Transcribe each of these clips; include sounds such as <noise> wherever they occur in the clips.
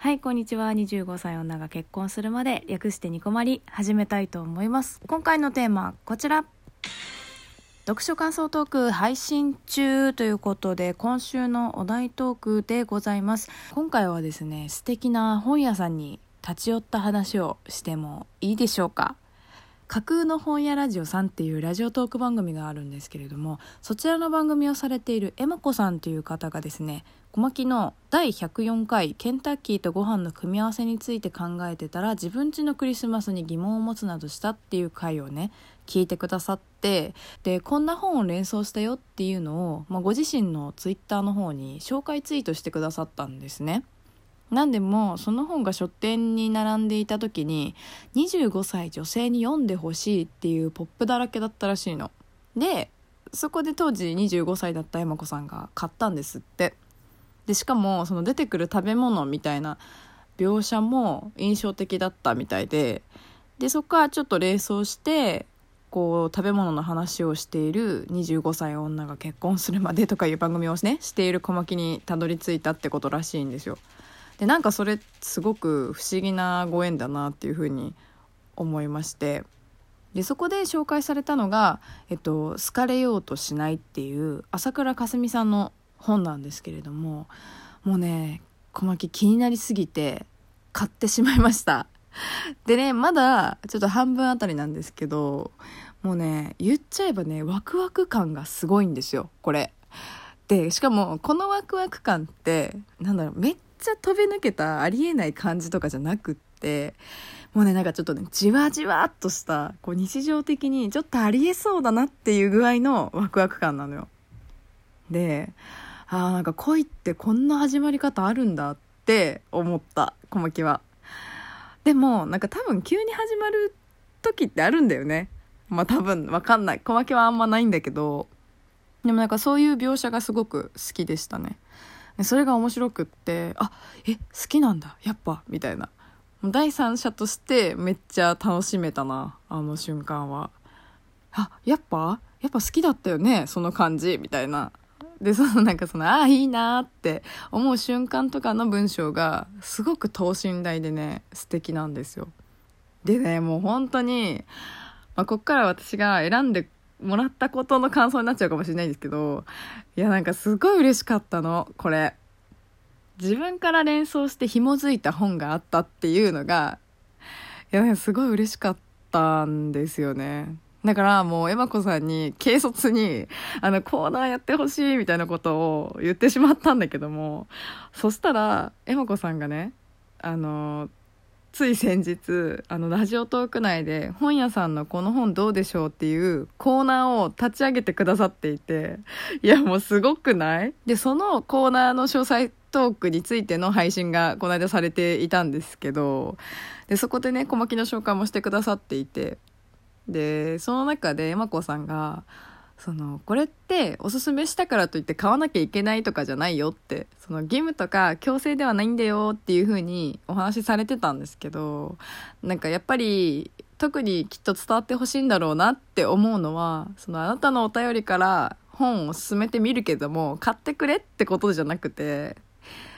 はい、こんにちは。25歳女が結婚するまで略してニコマリ始めたいと思います。今回のテーマ、こちら。読書感想トーク配信中ということで今週のお題トークでございます今回はですね素敵な本屋さんに立ち寄った話をしてもいいでしょうか架空の本屋ラジオさんっていうラジオトーク番組があるんですけれどもそちらの番組をされているエマコさんという方がですね小牧の第104回ケンタッキーとご飯の組み合わせについて考えてたら自分家のクリスマスに疑問を持つなどしたっていう回をね聞いてくださってでこんな本を連想したよっていうのを、まあ、ご自身のツイッターの方に紹介ツイートしてくださったんですね。なんでもその本が書店に並んでいた時に25歳女性に読んでほしいっていうポップだらけだったらしいの。でそこで当時25歳だった山子さんが買ったんですってでしかもその出てくる食べ物みたいな描写も印象的だったみたいででそこからちょっと連想してこう食べ物の話をしている25歳女が結婚するまでとかいう番組をねしている小牧にたどり着いたってことらしいんですよ。でなんかそれすごく不思議なご縁だなっていうふうに思いましてでそこで紹介されたのが「えっと、好かれようとしない」っていう朝倉かすみさんの本なんですけれどももうね小牧気になりすぎて買ってしまいました。でねまだちょっと半分あたりなんですけどもうね言っちゃえばねワクワク感がすごいんですよこれ。でしかもこのワクワク感ってなんだろうめっちゃ飛び抜けたありえない感じとかじゃなくってもうねなんかちょっとねじわじわっとしたこう日常的にちょっとありえそうだなっていう具合のワクワク感なのよ。であーなんか恋ってこんな始まり方あるんだって思った小牧は。でもなんか多分急に始まる時ってあるんだよね。まあ多分わかんない。小牧はあんまないんだけど。でもなんかそういう描写がすごく好きでしたね。それが面白くってあえ好きなんだ。やっぱ。みたいな。第三者としてめっちゃ楽しめたな。あの瞬間は。あやっぱ？やっぱ好きだったよね。その感じ。みたいな。でそのなんかそのああいいなって思う瞬間とかの文章がすごく等身大でね素敵なんですよ。でねもう本当に、まあ、こっから私が選んでもらったことの感想になっちゃうかもしれないんですけどいやなんかすごい嬉しかったのこれ。自分から連想して紐づいた本があったっていうのがいや、ね、すごい嬉しかったんですよね。だからもうエマ子さんに軽率にあのコーナーやってほしいみたいなことを言ってしまったんだけどもそしたらエマ子さんがねあのつい先日あのラジオトーク内で本屋さんのこの本どうでしょうっていうコーナーを立ち上げてくださっていていやもうすごくない？でそのコーナーの詳細トークについての配信がこの間されていたんですけどでそこでね小牧の紹介もしてくださっていてでその中で山子さんがそのこれっておすすめしたからといって買わなきゃいけないとかじゃないよってその義務とか強制ではないんだよっていう風にお話しされてたんですけどなんかやっぱり特にきっと伝わってほしいんだろうなって思うのはそのあなたのお便りから本を勧めてみるけども買ってくれってことじゃなくて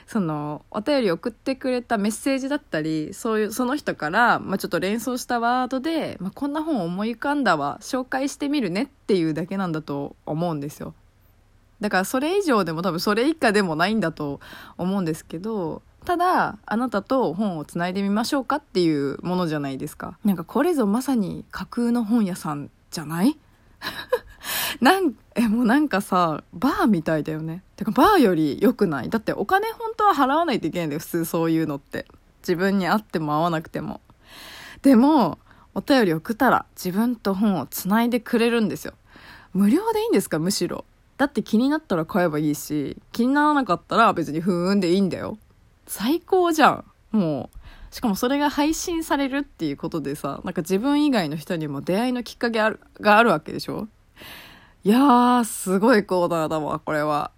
そのお便り送ってくれたメッセージだったりそういうその人から、まあ、ちょっと連想したワードで、まあ、こんな本思い浮かんだわ紹介してみるねっていうだけなんだと思うんですよ。だからそれ以上でも多分それ以下でもないんだと思うんですけどただあなたと本をつないでみましょうかっていうものじゃないですか。なんかこれぞまさに架空の本屋さんじゃない？なんえもうなんかさバーみたいだよね。てかバーより良くない？だってお金本当は払わないといけないんだよ普通そういうのって。自分に合っても合わなくても。でもお便り送ったら自分と本をつないでくれるんですよ。無料でいいんですか？むしろ。だって気になったら買えばいいし気にならなかったら別にふーんでいいんだよ。最高じゃん。もうしかもそれが配信されるっていうことでさなんか自分以外の人にも出会いのきっかけがあるわけでしょ？いやー、すごいコーナーだわ、これは。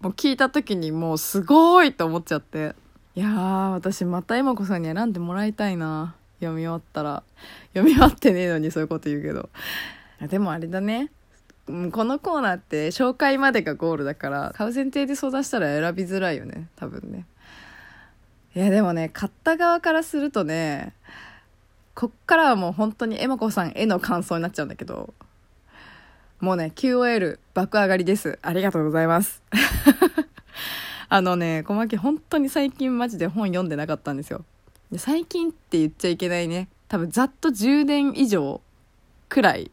もう聞いた時にもうすごいと思っちゃって。いやー、私またエマ子さんに選んでもらいたいな。読み終わったら。読み終わってねえのにそういうこと言うけど。でもあれだね。このコーナーって紹介までがゴールだから、買う前提で相談したら選びづらいよね。多分ね。いやでもね買った側からするとねこっからはもう本当にえまこさんへの感想になっちゃうんだけどもうね QOL 爆上がりです。ありがとうございます。<laughs> あのね小牧本当に最近マジで本読んでなかったんですよ。で最近って言っちゃいけないね。多分ざっと10年以上くらい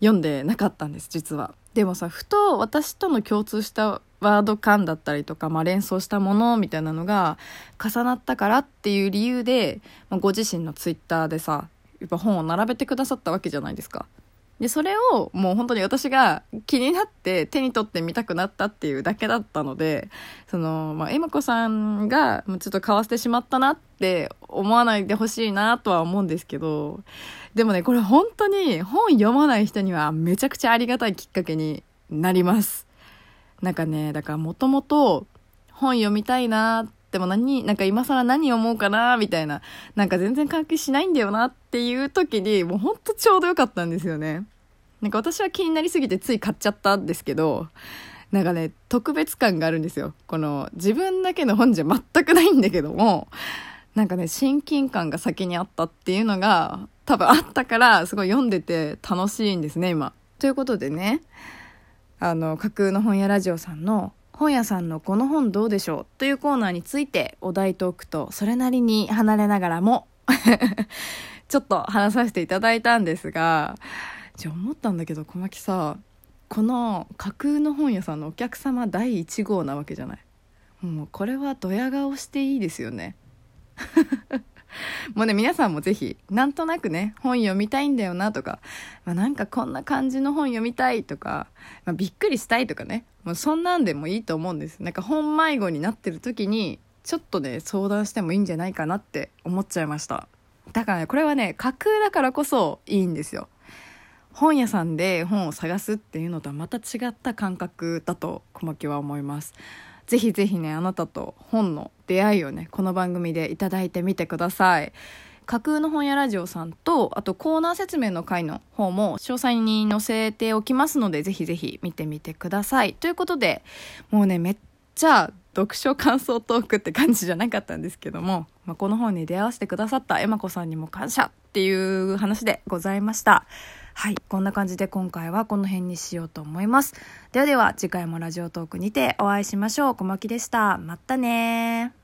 読んでなかったんです実は。でもさふと私との共通したワード感だったりとか、まあ、連想したものみたいなのが重なったからっていう理由で、まあ、ご自身のツイッターでさやっぱ本を並べてくださったわけじゃないですか。でそれをもう本当に私が気になって手に取ってみたくなったっていうだけだったのでその、まあ、えまこさんがちょっと買わせてしまったなって思わないでほしいなとは思うんですけどでもねこれ本当に本読まない人にはめちゃくちゃありがたいきっかけになります。なんかね、だからもともと本読みたいなでも何、なんか今更何思うかなみたいな、なんか全然関係しないんだよなっていう時に、もうほんとちょうどよかったんですよね。なんか私は気になりすぎてつい買っちゃったんですけど、なんかね、特別感があるんですよ。この自分だけの本じゃ全くないんだけども、なんかね、親近感が先にあったっていうのが多分あったから、すごい読んでて楽しいんですね、今。ということでね、あの架空の本屋ラジオさんの本屋さんのこの本どうでしょうというコーナーについてお題トークとそれなりに離れながらも <laughs> ちょっと話させていただいたんですがじゃあ思ったんだけど小牧さこの架空の本屋さんのお客様第1号なわけじゃない。もうこれはドヤ顔していいですよね。<laughs> もうね、皆さんもぜひ、なんとなくね、本読みたいんだよなとか、まあ、なんかこんな感じの本読みたいとか、まあ、びっくりしたいとかね、もうそんなんでもいいと思うんです。なんか本迷子になってる時に、ちょっとね、相談してもいいんじゃないかなって思っちゃいました。だからね、これはね、架空だからこそいいんですよ。本屋さんで本を探すっていうのとはまた違った感覚だと小牧は思います。ぜひぜひね、あなたと本の出会いをね、この番組でいただいてみてください。架空の本屋ラジオさんと、あとコーナー説明の回の方も詳細に載せておきますので、ぜひぜひ見てみてください。ということで、もうね、めっちゃ読書感想トークって感じじゃなかったんですけども、まあ、この本に出会わせてくださったエマ子さんにも感謝っていう話でございました。はい。こんな感じで今回はこの辺にしようと思います。ではでは次回もラジオトークにてお会いしましょう。小牧でした。またね